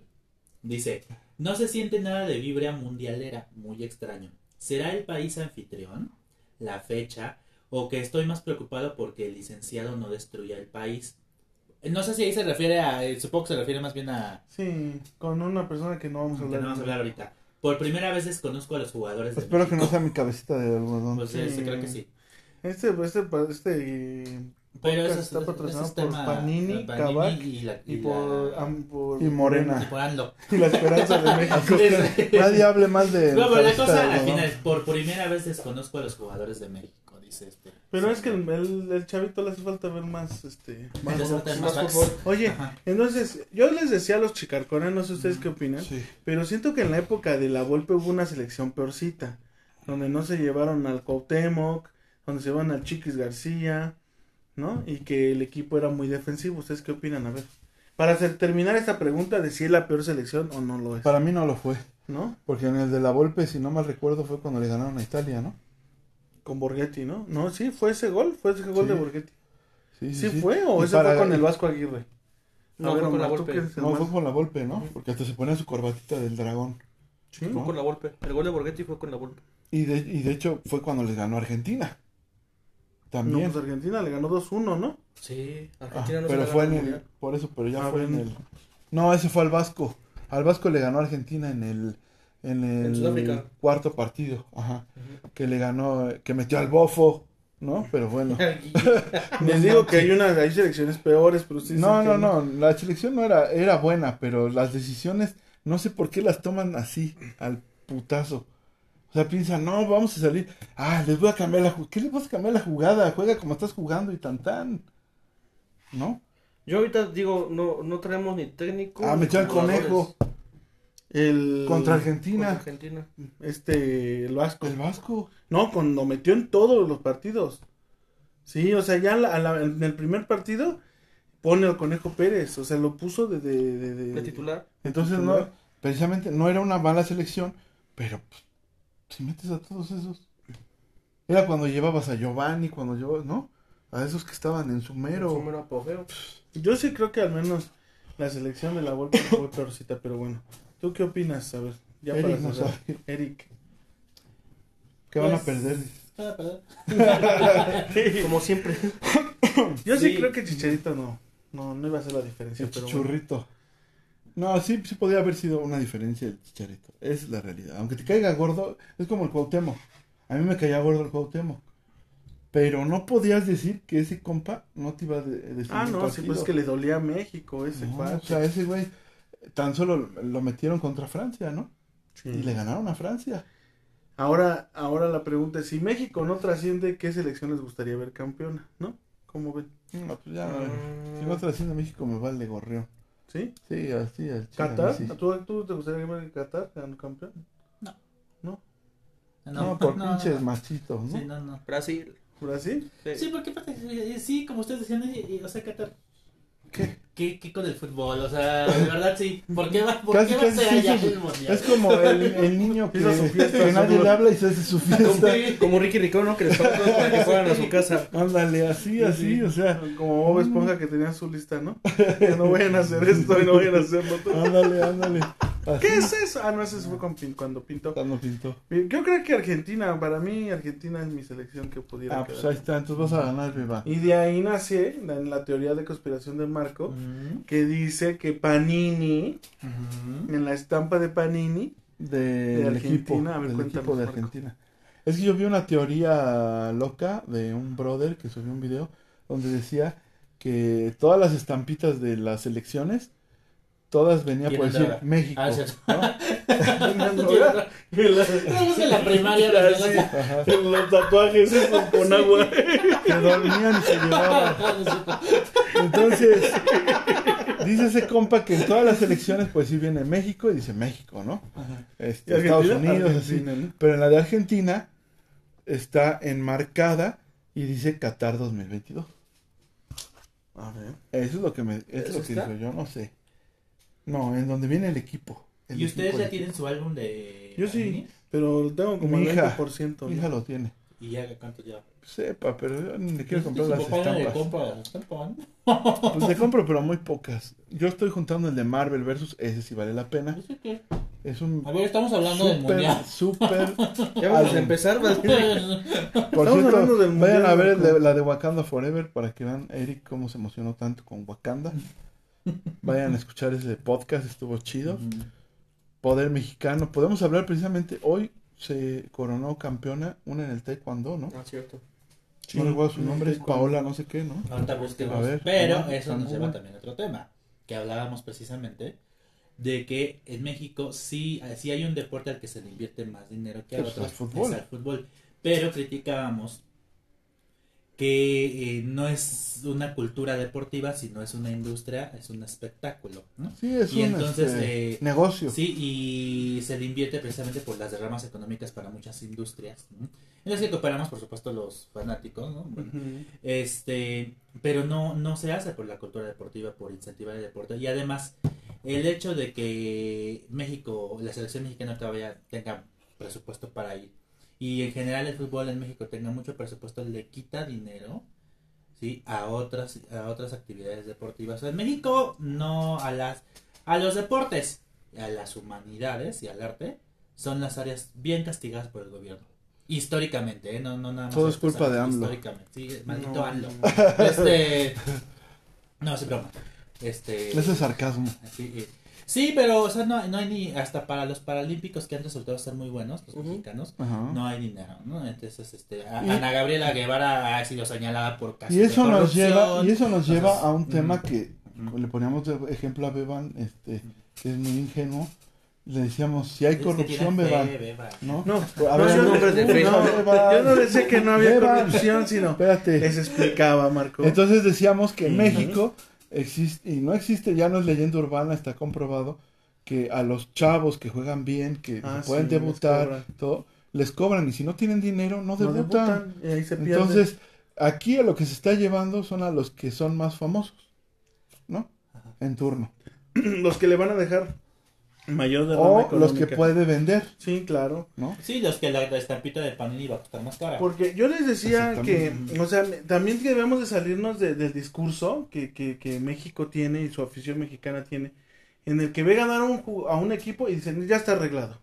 Dice, no se siente nada de vibra mundialera, muy extraño. ¿Será el país anfitrión? ¿La fecha? ¿O que estoy más preocupado porque el licenciado no destruya el país? No sé si ahí se refiere a, eh, supongo que se refiere más bien a,
Sí, con una persona que no vamos a
que
hablar.
no vamos a hablar ahorita. Por primera vez desconozco a los jugadores de
Espero que no sea mi cabecita de algodón.
Pues
Sí.
eh, creo que sí.
Este, este, este eh,
Pero eso
está patrocinado
es
por
tema-
Panini, Kavak
y, la,
y por,
la-
am- por
Y Morena.
y por Ando.
y la esperanza de México.
Nadie hable más de.
No, pero la cosa al final, por primera vez desconozco a los jugadores de México, dice este.
Pero es que el, el, el chavito le hace falta ver más, este, más fútbol. Oye,
Ajá.
entonces, yo les decía a los chicarcones, no sé ustedes qué opinan,
Sí.
pero siento que en la época de la Volpe hubo una selección peorcita, donde no se llevaron al Cuauhtémoc, donde se llevaron al Chiquis García, ¿no? Y que el equipo era muy defensivo. ¿Ustedes qué opinan? A ver. Para hacer, terminar esta pregunta de si es la peor selección o no lo es,
Para mí no lo fue.
¿no?
Porque en el de la Volpe, si no mal recuerdo, fue cuando le ganaron a Italia, ¿no?
Con Borghetti, ¿no? No, sí, fue ese gol, fue ese gol
Sí.
de Borghetti.
Sí,
¿Sí, fue o
Y
ese
para-
fue con el Vasco Aguirre?
No,
ver,
fue con la
el
No, fue con la Volpe, ¿no? Porque hasta se ponía su corbatita del dragón.
Sí.
Fue con la Volpe. El gol de Borghetti fue con la Volpe.
Y de, y de hecho fue cuando les ganó Argentina. También.
No, pues Argentina le ganó 2-1, ¿no?
Sí,
Ah,
Argentina no
pero
se
fue en el, por eso, pero ya
Ah,
fue en el, no, ese fue al Vasco, al Vasco le ganó a Argentina en el, en el
En Sudáfrica.
cuarto partido, ajá, que le ganó, que metió al bofo, ¿no? Pero bueno,
Les digo que hay unas hay selecciones peores, pero sí
no, no,
que
no, la selección no era, era buena, pero las decisiones, no sé por qué las toman así, al putazo. O sea, piensan, no, vamos a salir, ah, les voy a cambiar la jugada, ¿qué les vas a cambiar la jugada? Juega como estás jugando y tan tan, ¿no?
Yo ahorita digo, no, no traemos ni técnico.
Ah, metió al
jugadores
conejo
el
contra
contra
Argentina.
Este el Vasco.
El Vasco.
No, cuando metió en todos los partidos. Sí, o sea, ya la- a la- en el primer partido pone al Conejo Pérez, o sea, lo puso de de, de, de-
De titular.
Entonces, no, precisamente no era una mala selección, pero pues, si metes a todos esos. Era cuando llevabas a Giovanni, cuando llevabas, ¿no? A esos que estaban en su mero.
Su mero apogeo.
Yo sí creo que al menos la selección de la Volpe fue peorcita, pero bueno. ¿Tú qué opinas? A ver, ya
Eric
para cerrar. Eric.
Que van a
Pues,
perder.
ah, perdón.
Como siempre.
Yo sí,
Sí.
creo que Chicharito no, no, no iba a hacer la diferencia,
El
pero bueno.
chichurrito. No, sí, sí podría haber sido una diferencia el chicharito. Es la realidad. Aunque te caiga gordo, es como el Cuauhtémoc. A mí me caía gordo el Cuauhtémoc. Pero no podías decir que ese compa no te iba a de- decir
Ah, no, sí, pues es que le dolía a México ese
No,
cuate.
o sea, ese güey tan solo lo metieron contra Francia, ¿no?
Sí.
Y le ganaron a Francia.
Ahora, ahora la pregunta es, si México no trasciende, ¿qué selección les gustaría ver campeona? ¿No? ¿Cómo ven?
No, pues ya,
Mm.
si no trasciende México me vale gorrión.
¿Sí?
Sí, así, al
¿Qatar?
sí.
¿Tú, tú te gustaría ver Qatar ganando campeón?
No.
¿No?
No, por
no,
pinches
no.
machitos, ¿no?
Sí, no, no.
Brasil.
¿Brasil?
Sí.
Sí, porque eh, sí, como ustedes decían, eh, eh, o sea, Qatar.
¿Qué?
¿Qué, ¿Qué con el fútbol? O sea, de verdad sí. ¿Por qué va, por
Casi,
qué va a ser
sí,
allá
sí,
el mundial?
Es como el, el niño que,
su fiesta,
que nadie le habla y se hace su fiesta.
Como Ricky Ricón, ¿no? Que les paga todos para que fueran a su casa.
Ándale, así, así, o sea.
Como Bob Esponja que tenía su lista, ¿no? Que no vayan a hacer esto y no vayan a hacerlo todo.
Ándale, ándale.
¿Qué es eso? Ah, no, ese fue con Pin- cuando pintó.
Cuando pintó.
Yo creo que Argentina, para mí, Argentina es mi selección que pudiera
Ah, pues ahí está, entonces vas a ganar, Viva.
Y de ahí nace la, la teoría de conspiración de Marco,
Mm,
que dice que Panini,
mm.
en la estampa de Panini, De
equipo,
Argentina, a ver,
del equipo de
Marco.
Argentina. Es que yo vi una teoría loca de un brother que subió un video donde decía que todas las estampitas de las elecciones, todas venían por decir
droga.
México.
Ah, cierto.
¿no?
Estamos en la primaria.
Sí. Los tatuajes esos con agua.
Que dormían y se llevaban. Entonces, dice ese compa que en todas las elecciones, pues sí viene México y dice México, ¿no? Este,
¿Y
Estados
Argentina?
Unidos,
Argentina,
así.
¿no?
Pero en la de Argentina está enmarcada y dice Qatar 2022.
A ver.
Eso es lo que me, eso es
¿Eso
lo que digo yo, no sé. No, en donde viene el equipo. el
¿Y ustedes
equipo
ya tienen su álbum de.
Yo sí,
Panini?
pero lo tengo como
Mi hija.
20%. ¿no?
Mi hija lo tiene.
¿Y ya cuánto ya?
Sepa, pero yo ni le quiero comprar las estampas.
compra estampas.
Pues le compro, pero muy pocas. Yo estoy juntando el de Marvel versus ese si vale la pena.
Que-
Es un
A ver, estamos hablando del
súper,
mundial.
súper.
Ya vamos a empezar.
Por
Estamos
cierto,
hablando del
vayan
mundial,
a ver el de-
Marco.
la de Wakanda Forever para que vean Eric cómo se emocionó tanto con Wakanda. Vayan a escuchar ese podcast, estuvo chido. Poder mexicano. Podemos hablar precisamente hoy. Se coronó campeona, una en el taekwondo, ¿no?
Ah, cierto.
no recuerdo su
el
nombre, es. Paola, no sé qué, ¿no?
Ahorita busquemos.
Ver,
Pero eso nos lleva también a otro tema. Que hablábamos precisamente de que en México sí, sí hay un deporte al que se le invierte más dinero que a
Pues,
otros.
fútbol.
Es al fútbol. Pero criticábamos que eh, no es una cultura deportiva, sino es una industria, es un espectáculo. ¿no?
Sí, es
Y
un
entonces,
este,
eh,
negocio.
Sí, y se le invierte precisamente por las derramas económicas para muchas industrias. ¿no? En las que cooperamos, por supuesto, los fanáticos, ¿no? Bueno,
Ujú.
este, pero no, no se hace por la cultura deportiva, por incentivar el deporte. Y además, el hecho de que México, la selección mexicana todavía tenga presupuesto para ir, y en general el fútbol en México tenga mucho presupuesto, le quita dinero. ¿sí? a otras a otras actividades deportivas. En México no a las a los deportes, a las humanidades y al arte son las áreas bien castigadas por el gobierno. Históricamente, ¿eh? No, no nada más.
Todo es culpa
pasado,
de AMLO.
Históricamente, sí, maldito
No.
AMLO. Este. No, es broma. Este.
Ese es sarcasmo.
Sí, eh, sí, pero, o sea, no, no hay ni. Hasta para los paralímpicos que han resultado ser muy buenos, los mexicanos, no hay dinero, ¿no? Entonces, este. a-
Y-
Ana Gabriela Guevara ha sido señalada por casos
Y eso
de
nos lleva, y eso nos lleva
Entonces,
a un tema que le poníamos de ejemplo a Beban, este, que es muy ingenuo. Le decíamos, si hay
es
corrupción, Beban,
Beban.
¿no?
No,
A
no,
ver,
yo,
no, de
yo no decía que no había
Lleva-
corrupción, sino
Espérate.
les explicaba, Marco.
Entonces decíamos que en
Ujú.
México existe, y no existe, ya no es leyenda urbana, está comprobado, que a los chavos que juegan bien, que
Ah,
pueden
sí,
debutar, todo, les cobran, y si no tienen dinero, no
no
debutan.
debutan y ahí se pierden.
Entonces, aquí a lo que se está llevando son a los que son más famosos, ¿no? En turno.
los que le van a dejar mayor derrama
O los que
económica.
puede vender,
Sí, claro.
¿no?
Sí, los que la, la estampita de Panini va a costar más cara.
Porque yo les decía que, o sea, también debemos de salirnos de- del discurso que, que, que México tiene y su afición mexicana tiene, en el que ve ganar a un, a un equipo y dicen, ya está arreglado.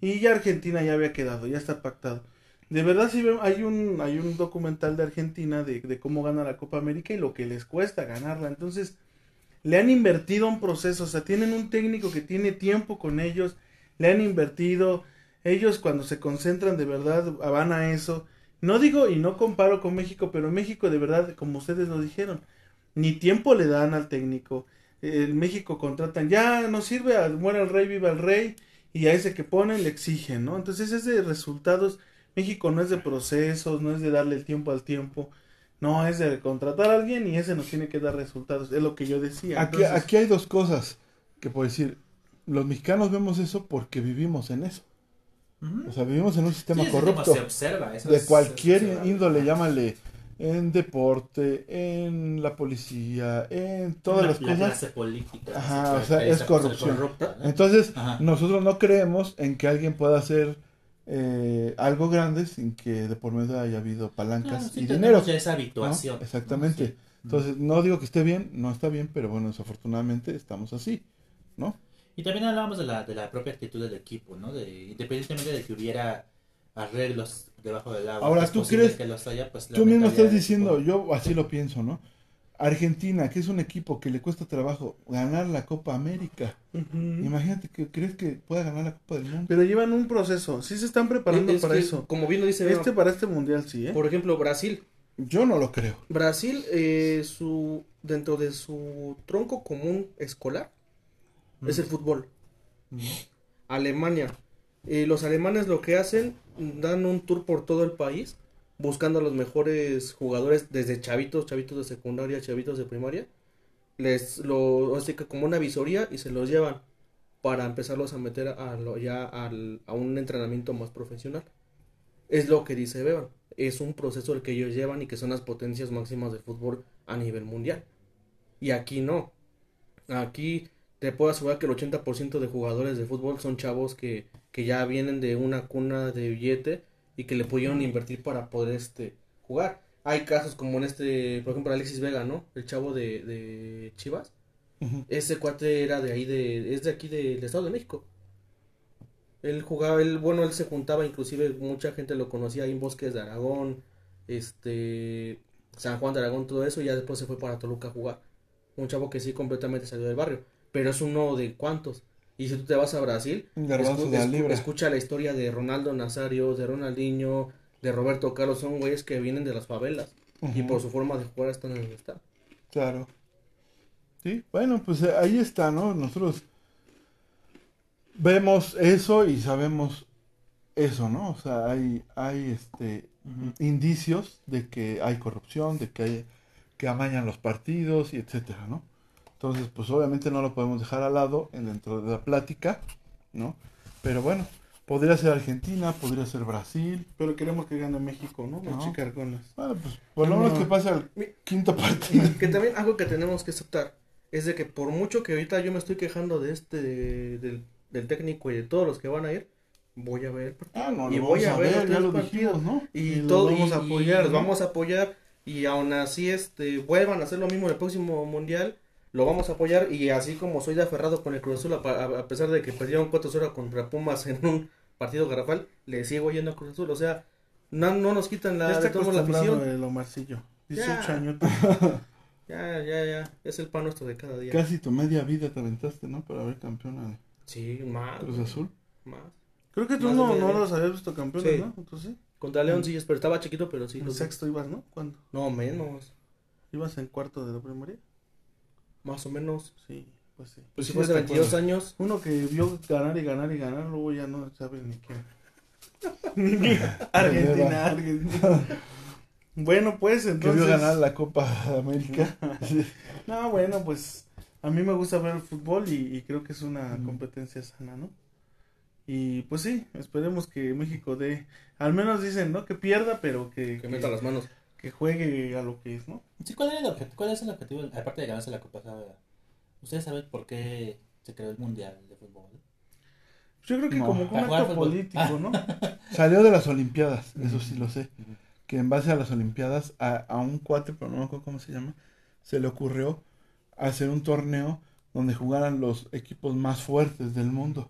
Y ya Argentina ya había quedado, ya está pactado. De verdad sí hay un hay un documental de Argentina de, de cómo gana la Copa América y lo que les cuesta ganarla. Entonces, le han invertido un proceso, o sea, tienen un técnico que tiene tiempo con ellos, le han invertido, ellos cuando se concentran de verdad van a eso. No digo y no comparo con México, pero México de verdad, como ustedes lo dijeron, ni tiempo le dan al técnico. En México contratan, ya no sirve, muera el rey, viva el rey, y a ese que ponen le exigen, ¿no? Entonces es de resultados. México no es de procesos, no es de darle el tiempo al tiempo, no es de contratar a alguien y ese nos tiene que dar resultados, es lo que yo decía.
Aquí,
Entonces,
aquí hay dos cosas que puedo decir. Los mexicanos vemos eso porque vivimos en eso. O sea, vivimos en un sistema
Sí,
corrupto.
se observa, eso
de
es-
cualquier
se observa.
índole, llámale en deporte, en la policía, en todas
La-
las
la
cosas.
clase política.
Ajá, o sea, es
ser
corrupción.
corrupta, ¿no?
Entonces,
Ajá.
nosotros no creemos en que alguien pueda hacer eh, algo grande sin que de por medio haya habido palancas
Ah, sí
y dinero. Exactamente.
Sí.
Entonces, no digo que esté bien, no está bien, pero bueno, desafortunadamente estamos así, ¿no?
Y también hablábamos de la, de la propia actitud del equipo, ¿no? De, independientemente de que hubiera arreglos debajo del agua.
Ahora, ¿tú crees-
que los haya, pues,
Tú mismo estás diciendo, yo así lo pienso, ¿no? Argentina, que es un equipo que le cuesta trabajo ganar la Copa América. Imagínate que crees que pueda ganar la Copa del Mundo.
Pero llevan un proceso, sí se están preparando
Es
para
que,
eso.
Como bien lo dice,
Este para este mundial sí, ¿eh?
por ejemplo, Brasil.
Yo no lo creo.
Brasil, eh, su dentro de su tronco común escolar es el fútbol. Alemania, eh, los alemanes lo que hacen, dan un tour por todo el país buscando a los mejores jugadores desde chavitos, chavitos de secundaria, chavitos de primaria. Les lo que como una visoría y se los llevan para empezarlos a meter a lo, ya al- a un entrenamiento más profesional. Es lo que dice Beban. Es un proceso el que ellos llevan y que son las potencias máximas del fútbol a nivel mundial. Y aquí no. Aquí te puedo asegurar que el 80% de jugadores de fútbol son chavos que, que ya vienen de una cuna de billete y que le pudieron invertir para poder este jugar. Hay casos como en este, por ejemplo, Alexis Vega, ¿no? El chavo de, de Chivas. Ese cuate era de ahí, de, es de aquí de- del Estado de México. Él jugaba, él, bueno, él se juntaba, inclusive mucha gente lo conocía ahí en Bosques de Aragón, este, San Juan de Aragón, todo eso, y ya después se fue para Toluca a jugar. Un chavo que sí completamente salió del barrio, pero es uno de cuantos. Y si tú te vas a Brasil, escu- escu- escucha la historia de Ronaldo Nazario, de Ronaldinho, de Roberto Carlos, son güeyes que vienen de las favelas y por su forma de jugar están en donde están.
Claro. Sí, bueno, pues eh, ahí está, ¿no? Nosotros vemos eso y sabemos eso, ¿no? O sea, hay, hay este indicios de que hay corrupción, de que hay, que amañan los partidos y etcétera, ¿no? Entonces, pues obviamente no lo podemos dejar al lado en dentro de la plática, ¿no? Pero bueno, podría ser Argentina, podría ser Brasil.
Pero queremos que gane México, ¿no? Los
No.
chicarcones.
Bueno, pues por lo menos
No.
que pase al quinto partido.
Que también algo que tenemos que aceptar es de que por mucho que ahorita yo me estoy quejando de este, del, del técnico y de todos los que van a ir, voy a ver.
Ah, no,
y voy a ver los
ya
tres
lo
partidos.
¿no?
Y,
Y los
todo,
vamos a apoyar,
y los
¿no?
vamos a apoyar y aún así este vuelvan a hacer lo mismo en el próximo mundial, lo vamos a apoyar y así como soy de aferrado con el Cruz Azul a, pesar de que perdieron 4-0 contra Pumas en un partido garrafal, le sigo yendo a Cruz Azul. O sea, no, no nos quitan
Ya
la,
está
de la afición.
el Omarcillo. 18
Ya.
años.
Ya, ya, ya. Es el pan nuestro de cada día.
Casi tu media vida te aventaste, ¿no? Para ver campeón al
Sí, más.
Cruz Azul.
Más.
Creo que tú
Más
no,
de
no los habías visto campeones,
Sí.
¿no? Tú sí.
Contra León sí, pero estaba chiquito, pero sí.
En sexto ibas, ¿no? ¿Cuándo?
No, menos.
¿Ibas en cuarto de la primaria?
Más o menos.
Sí, pues sí.
Pues si
Sí,
fue hace
te
22
acuerdas.
años.
Uno que vio ganar y ganar y ganar, luego ya no sabe ni qué. Argentina, Argentina. Bueno, pues
Que
entonces.
vio ganar la Copa América.
No, bueno, pues a mí me gusta ver el fútbol y, y creo que es una competencia sana, ¿no? Y pues sí, esperemos que México dé, al menos dicen, ¿no? Que pierda, pero que,
Que meta las manos.
Que juegue a lo que es, ¿no?
Sí, ¿cuál, era el objetivo, ¿Cuál es el objetivo, aparte de ganarse la Copa? ¿Ustedes saben por qué se creó el Mundial de Fútbol?
Yo creo que
No.
como un acto político, ¿no?
Salió de las Olimpiadas, eso sí lo sé. Que en base a las Olimpiadas, a, a un cuate, pero no me acuerdo cómo se llama, se le ocurrió hacer un torneo donde jugaran los equipos más fuertes del mundo.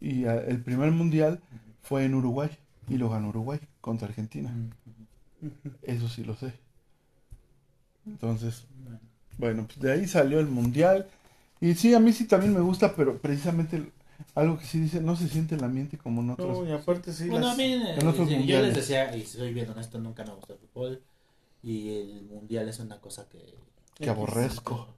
Y a- el primer mundial fue en Uruguay y lo ganó Uruguay contra Argentina. Eso sí lo sé. Entonces, bueno, pues de ahí salió el mundial. Y sí, a mí sí también me gusta, pero precisamente algo que sí dice, no se siente el ambiente como en otros.
No, y aparte sí,
Bueno,
las-
a mí,
en otros
yo- les decía, y soy bien honesto, nunca me gustó el fútbol. Y el mundial es una cosa que.
Que aborrezco.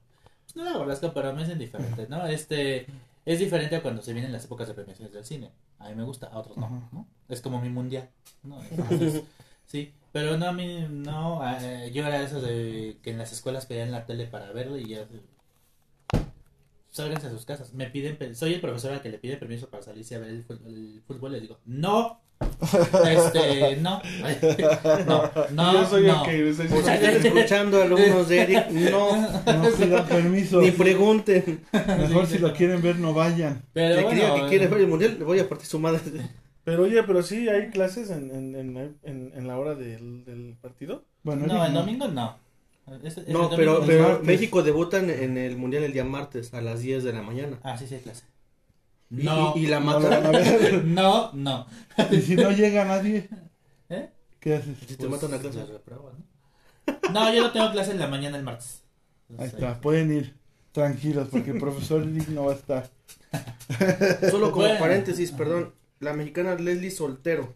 Pues no aborrezco, pero me es indiferente, ¿no? Este. Es diferente a cuando se vienen las épocas de premiaciones del cine. A mí me gusta, a otros no. ¿no? Es como mi mundial, ¿no? Entonces, sí, pero no, a mí no. eh, yo era de esos de que en las escuelas pedían la tele para verlo y ya. Sálganse a sus casas. Me piden, soy el profesor al que le pide permiso para salirse a ver el, el fútbol. Le digo, no, este, no, no, no,
yo soy
no.
el que les
si
dice-
están escuchando alumnos de Eric, no,
No pidan permiso.
ni pregunten.
Mejor si lo quieren ver, no vayan.
Pero
Si
bueno,
que quiere ver el mundial, le voy a partir su madre.
Pero oye, pero sí hay clases en, en, en, en, en la hora del, del partido.
Bueno,
no, el domingo no. Es- es el
No,
domingo
pero, pero
martes.
México debuta en, en el mundial el día martes a las 10 de la mañana.
Ah, sí, sí, hay clase.
Y-
No,
y, y la
No
matan.
ver.
no, no.
Y si no llega nadie,
¿Eh?
¿qué haces?
Si te matan a clase.
se reprueba, ¿no? No, yo no tengo clase en la mañana el martes.
Ahí
Entonces,
está, pueden ir tranquilos porque el profesor Eric no va a estar.
Solo como
Bueno.
paréntesis, perdón. La mexicana Leslie Soltero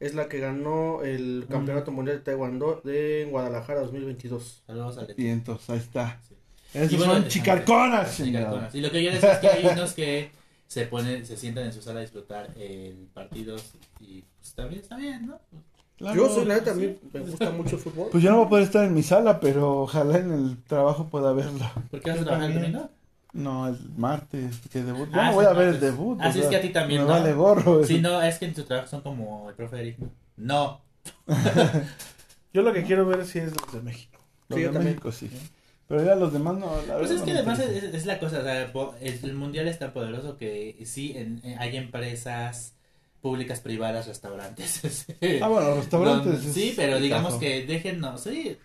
es la que ganó el campeonato mundial de Taekwondo de Guadalajara 2022.
Saludos al
Y entonces, ahí está.
Sí.
Esos
Y bueno,
son chicarconas,
sí. Y lo que yo decía es que hay unos que se ponen, se sientan en su sala a disfrutar el partido y pues también está bien, ¿no?
Claro.
Yo soy la neta, a mí me gusta mucho el fútbol.
Pues yo no voy a poder estar en mi sala, pero ojalá en el trabajo pueda verlo.
¿Por qué vas a trabajar el
también.
domingo?
No, el martes, que debut. Yo
Ah,
no voy a ver el debut.
Ah,
o
sí, es
sea,
que a ti también,
Me
¿no?
vale gorro.
Sí, no, es que en tu trabajo son como el profe Eric. No.
Yo lo que quiero ver sí es los de México.
Los
Sí,
de
también.
México sí. Pero ya los demás no. La
Pues es que
no
además es, es la cosa, o sea, po- el, el mundial es tan poderoso que sí, en- en- hay empresas públicas, privadas, restaurantes.
Ah, bueno, restaurantes. Es-
sí, pero digamos
tajo.
que déjennos, sí,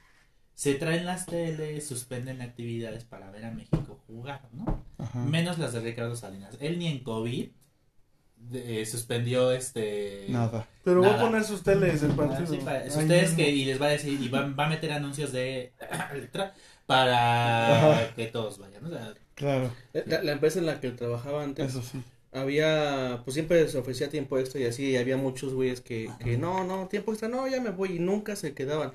se traen las teles, suspenden actividades para ver a México jugar, ¿no?
Ajá.
Menos las de Ricardo Salinas. Él ni en COVID de- eh, suspendió este...
Nada.
Pero va
Nada.
a poner sus teles el partido.
sí, para- ustedes
mismo.
que y les va a decir y va, va a meter anuncios de para
Ajá.
que todos vayan. O sea,
Claro,
La, la empresa en la que trabajaba antes
eso sí.
había, pues siempre se ofrecía tiempo extra y así, y había muchos güeyes que, que no, no, tiempo extra, no, ya me voy, y nunca se quedaban.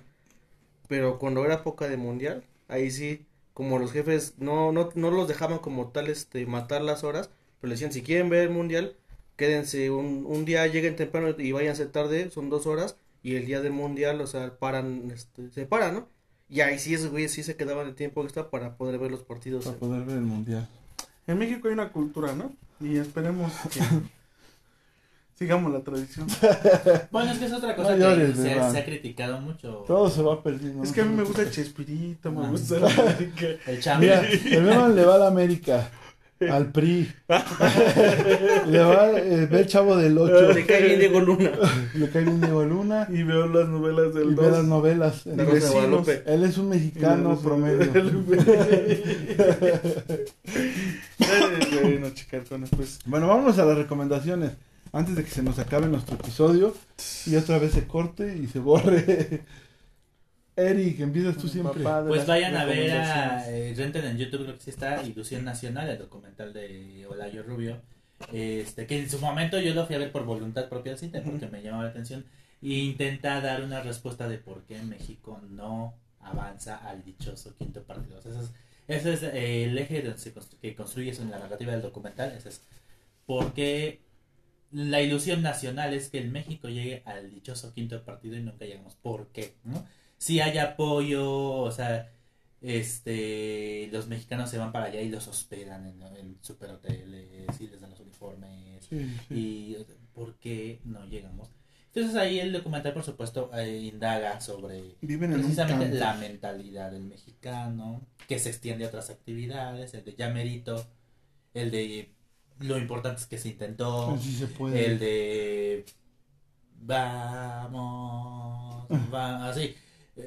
Pero cuando era poca de mundial, ahí sí, como los jefes no, no, no los dejaban como tal, este, matar las horas, pero le decían, si quieren ver el mundial, quédense un, un día, lleguen temprano y váyanse tarde, son dos horas, y el día del mundial, o sea, paran, este, se paran, ¿no? Y ahí sí esos güeyes sí se quedaban el tiempo extra para poder ver los partidos.
Para poder ver el mundial.
En México hay una cultura, ¿no? Y esperemos que sigamos la tradición.
bueno, es que es otra cosa
No
que se, ha criticado mucho.
Todo se va perdiendo.
Es que a mí me gusta el Chespirito, me
Ah.
gusta la América.
El chavo.
Mira, el Beban le va a la América, al PRI. le va, eh, ve el chavo del 8.
Le cae bien Diego Luna.
Le cae bien Diego Luna.
Y veo las novelas
Y
del
ve las
2.
novelas.
La Rosa de Guadalupe.
Él es un mexicano promedio.
bueno, chicarcones, pues.
Bueno, vámonos a las recomendaciones. Antes de que se nos acabe nuestro episodio y otra vez se corte y se borre. Eric, empiezas tú siempre.
Pues vayan a ver a eh, renten en YouTube creo que sí está Ilusión Nacional, el documental de Olayo Rubio. Este, que en su momento yo lo fui a ver por voluntad propia del cine porque me llamó la atención e intenta dar una respuesta de por qué México no avanza al dichoso quinto partido. O sea, ese es, ese es, eh, el eje donde se constru- que construyes en la narrativa del documental. Ese es porque la ilusión nacional es que el México llegue al dichoso quinto partido y nunca llegamos. ¿Por qué? ¿no? Si hay apoyo, o sea, este, los mexicanos se van para allá y los hospedan en, en superhoteles y les dan los uniformes.
Sí, sí.
Y ¿por qué no llegamos? Entonces ahí el documental, por supuesto, eh, indaga sobre
Viven en un
precisamente la mentalidad del mexicano, que se extiende a otras actividades, el de ya merito, el de lo importante es que se intentó,
Sí se puede.
el de vamos, va- así,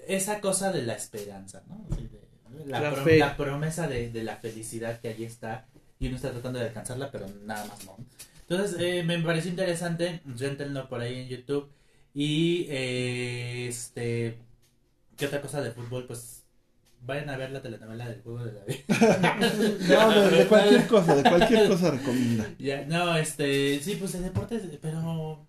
esa cosa de la esperanza, ¿no? Así de- la,
La
prom-
fe.
la promesa de, de la felicidad que allí está y uno está tratando de alcanzarla, pero nada más no. Entonces eh, me pareció interesante, rentenlo por ahí en YouTube y eh, este, ¿qué otra cosa de fútbol? Pues vayan a ver la telenovela del juego de la vida.
No, de, de cualquier cosa, de cualquier cosa recomienda.
Ya, no, este, sí, pues de deportes, pero...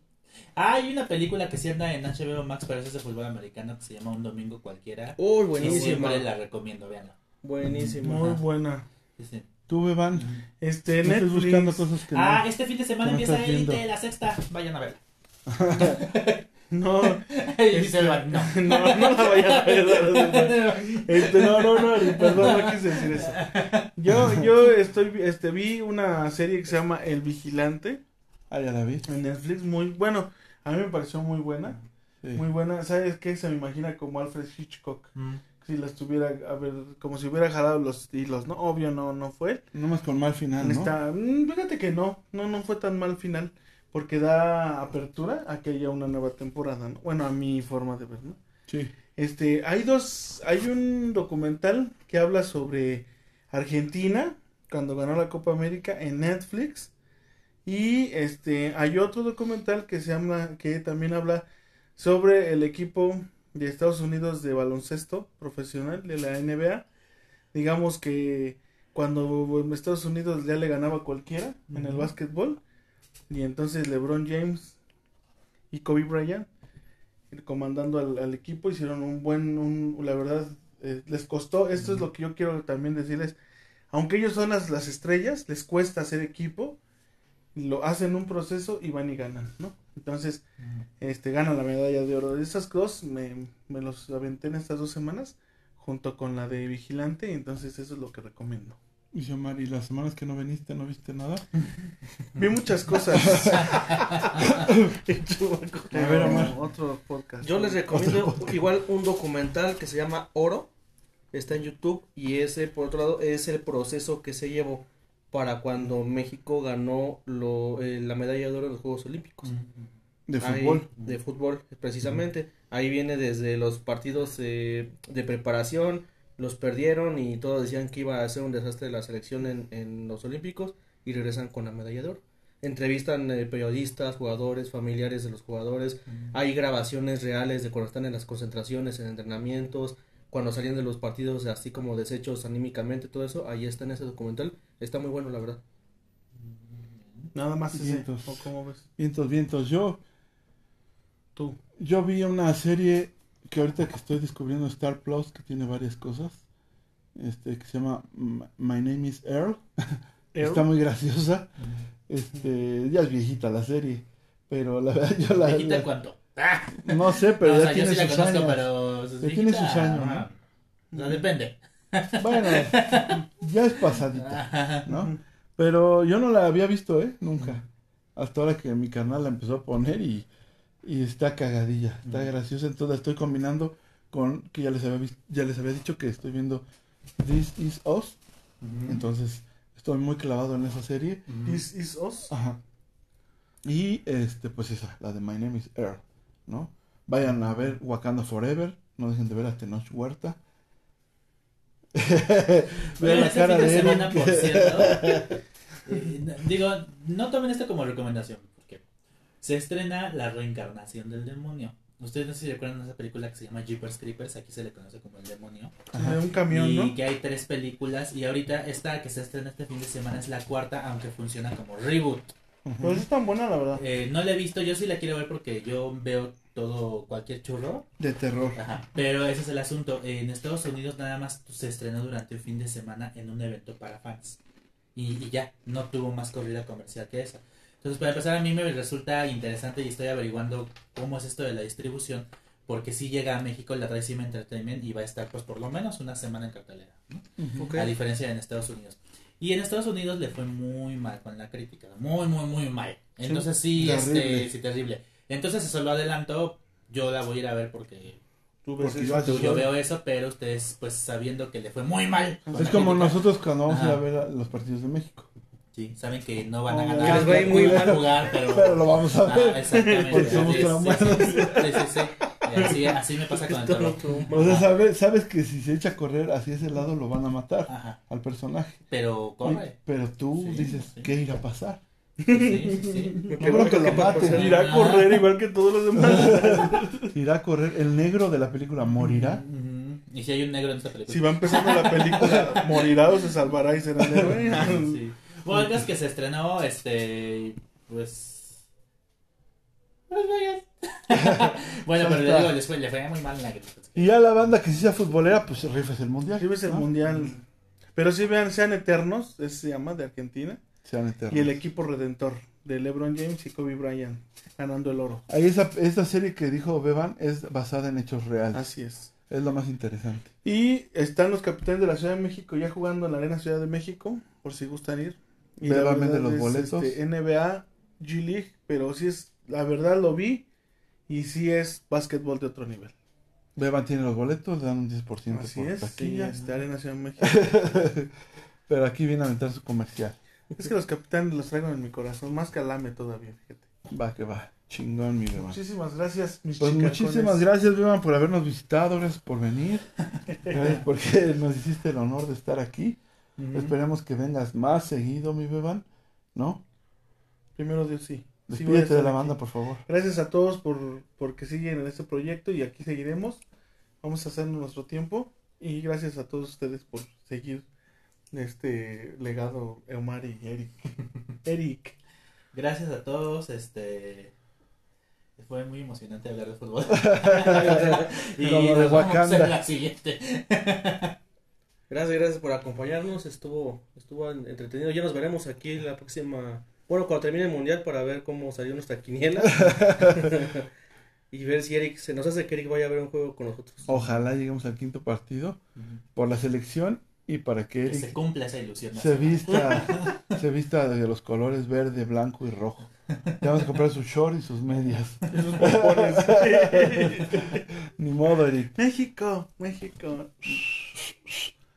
Ah, hay una película que sí anda en HBO Max, pero esa es de fútbol americano, que se llama Un Domingo Cualquiera.
Uy,
Y
buenísima.
siempre la recomiendo, véanla.
Buenísima.
Muy buena.
Sí, sí.
Tú, Beban,
Este, Netflix.
buscando cosas que
Ah,
no.
este fin de semana
no
empieza. Elite, la sexta. Vayan a verla.
No,
Y el vato, no.
no, no la a ver. Este, no, no, no, perdón, no quise decir eso. Yo, yo estoy, este, vi una serie que se llama El Vigilante
Ah, ya la vi.
en Netflix, muy, bueno, a mí me pareció muy buena,
Sí.
muy buena, ¿sabes qué? Se me imagina como Alfred Hitchcock,
Mm.
si la estuviera, a ver, como si hubiera jalado los hilos, ¿no? Obvio, no, no fue.
Nomás con mal final, ¿no?
Está, mm, fíjate que no, no, no fue tan mal final, porque da apertura a que haya una nueva temporada, ¿no? Bueno, a mi forma de ver, ¿no?
Sí.
Este, hay dos, hay un documental que habla sobre Argentina cuando ganó la Copa América en Netflix y este, hay otro documental que se llama, que también habla sobre el equipo de Estados Unidos de baloncesto profesional de la NBA. Digamos que cuando Estados Unidos ya le ganaba a cualquiera en el básquetbol y entonces LeBron James y Kobe Bryant comandando al, al equipo hicieron un buen un, la verdad eh, les costó esto es lo que yo quiero también decirles aunque ellos son las, las estrellas les cuesta hacer equipo lo hacen un proceso y van y ganan no entonces este ganan la medalla de oro. Esas dos me, me los aventé en estas dos semanas junto con la de vigilante entonces eso es lo que recomiendo
Dice Omar, ¿y las semanas que no viniste no viste nada?
vi muchas cosas
A ver, Omar.
otro podcast
Yo les recomiendo igual un documental que se llama Oro. Está en YouTube y ese, por otro lado, es el proceso que se llevó para cuando México ganó lo, eh, la medalla de oro en los Juegos Olímpicos.
De
Ahí-
fútbol.
de fútbol, precisamente. Ahí viene desde los partidos eh, de preparación, los perdieron y todos decían que iba a ser un desastre la selección en, en los Olímpicos y regresan con la medalla de oro. Entrevistan eh, periodistas, jugadores, familiares de los jugadores. Hay grabaciones reales de cuando están en las concentraciones, en entrenamientos, cuando salían de los partidos, así como deshechos anímicamente, todo eso. Ahí está en ese documental. Está muy bueno, la verdad.
nada más ese
Vientos.
¿o cómo ves
Vientos, vientos. Yo,
tú
yo vi una serie que ahorita que estoy descubriendo Star Plus, que tiene varias cosas, este, que se llama My Name is Earl. Está muy graciosa. Este, ya es viejita la serie, pero la verdad yo la,
¿Viejita
la-
cuánto? ¡Ah!
no sé, pero
No, o
ya
sea, yo
tiene
sí la
sus
conozco,
años.
pero... ¿es
Ya tiene sus años, ¿no?
No, depende.
Bueno, ya es pasadita, ¿no? Pero yo no la había visto, ¿eh? Nunca. Hasta ahora que mi canal la empezó a poner y, y está cagadilla, está graciosa. Entonces la estoy combinando con que ya les había ya les había dicho que estoy viendo This Is Us. Entonces estoy muy clavado en esa serie.
This is us
Ajá. Y este, pues esa, la de My Name is Earl, ¿no? Vayan a ver Wakanda Forever, no dejen de ver a Tenoch Huerta. Vean la
este
cara
fin de
de
semana, por cierto, eh, digo, no tomen esto como recomendación, Se estrena La reencarnación del demonio. Ustedes no sé si recuerdan esa película que se llama Jeepers Creepers, aquí se le conoce como El Demonio.
De un camión,
y
¿no?
que hay tres películas y ahorita esta que se estrena este fin de semana es la cuarta, aunque funciona como reboot.
Pues es tan buena, la verdad.
Eh, no la he visto, yo sí la quiero ver porque yo veo todo, cualquier churro.
De terror.
Ajá. Pero ese es el asunto. En Estados Unidos nada más se estrenó durante un fin de semana en un evento para fans. Y, y ya, no tuvo más corrida comercial que esa. Entonces, para empezar, a mí me resulta interesante y estoy averiguando cómo es esto de la distribución. Porque si llega a México la Trace Entertainment y va a estar, pues, por lo menos una semana en cartelera. ¿no? A diferencia de en Estados Unidos. Y en Estados Unidos le fue muy mal con la crítica. Muy, muy, muy mal. Entonces, sí,
terrible.
este, sí, terrible. Entonces, eso lo adelanto. Yo la voy a ir a ver porque
Tú ves
Porque yo
yo veo eso, pero ustedes, pues sabiendo que le fue muy mal.
Es como
crítica,
nosotros cuando vamos a ir a
Ajá.
ver a los partidos de México.
Sí, saben que no van a
Oh,
ganar.
les va a ir muy mal.
jugar, pero.
Pero lo vamos a
Ah,
ver.
exactamente.
Porque somos
Sí, sí,
traumados.
Sí, sí, sí, Así, así me pasa con el terror.
O sea, sabes, sabes que si se echa a correr hacia ese lado lo van a matar
Ajá.
al personaje.
Pero corre.
Pero tú
Sí,
dices,
sí.
¿qué irá a pasar?
Sí, sí, sí.
No creo que lo maten.
Irá a correr igual que todos los demás.
Irá a correr. El negro de la película morirá.
Ujú. Y si hay un negro en esta película.
Si va empezando la película, morirá o se salvará y será el héroe.
Sí. Es que se estrenó, este, pues... Pues vayan. bueno, pero le digo, les fue, le fue muy mal en la crítica.
Y ya la banda que sí sea futbolera, pues rifes el mundial.
Sí ves el
¿no?
mundial. Pero si vean, sean eternos, ese se llama, de Argentina.
Sean eternos.
Y el equipo redentor de LeBron James y Kobe Bryant ganando el oro.
Ahí esa, esta serie que dijo Beban es basada en hechos reales.
Así es.
Es lo más interesante.
Y están los capitanes de la Ciudad de México ya jugando en la Arena Ciudad de México, por si gustan ir. Y la
vende los
es,
boletos.
este, NBA, G League, pero sí es, la verdad lo vi y sí es básquetbol de otro nivel.
Beban tiene los boletos, le dan un 10%
Así
por
es, sí, este, Arena Ciudad de México.
Pero aquí viene a aventar su comercial.
es que los capitanes los traigo en mi corazón, más que Alame todavía, fíjate.
Va que va. Chingón, mi Beban.
Muchísimas gracias, mis
Pues
chicacones.
muchísimas gracias, Beban, por habernos visitado. Gracias por venir. Gracias porque nos hiciste el honor de estar aquí. Esperemos que vengas más seguido, mi Beban. ¿No?
Primero Dios, sí.
Despídete de la
aquí.
banda, por favor.
Gracias a todos por porque siguen en este proyecto y aquí seguiremos. Vamos a hacer nuestro tiempo y gracias a todos ustedes por seguir este legado Omar y Eric. Eric.
Gracias a todos, este... Fue muy emocionante hablar de fútbol. y
Como de
nos vemos
Wakanda.
en la siguiente.
Gracias, gracias por acompañarnos. Estuvo, estuvo entretenido. Ya nos veremos aquí la próxima. Bueno, cuando termine el mundial para ver cómo salió nuestra quiniela. y ver si Eric se nos hace que Eric vaya a ver un juego con nosotros.
Ojalá lleguemos al quinto partido por la selección y para que
Que se
Eric
cumpla esa ilusión.
se vista, se vista de los colores verde, blanco y rojo. Le vamos a comprar sus shorts y sus medias.
Esos pompones.
Ni modo, Eric.
México, México.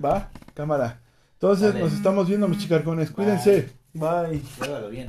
¿Va? Cámara. Entonces nos estamos viendo, mis chicarcones. Cuídense.
Bye.
Llévalo bien.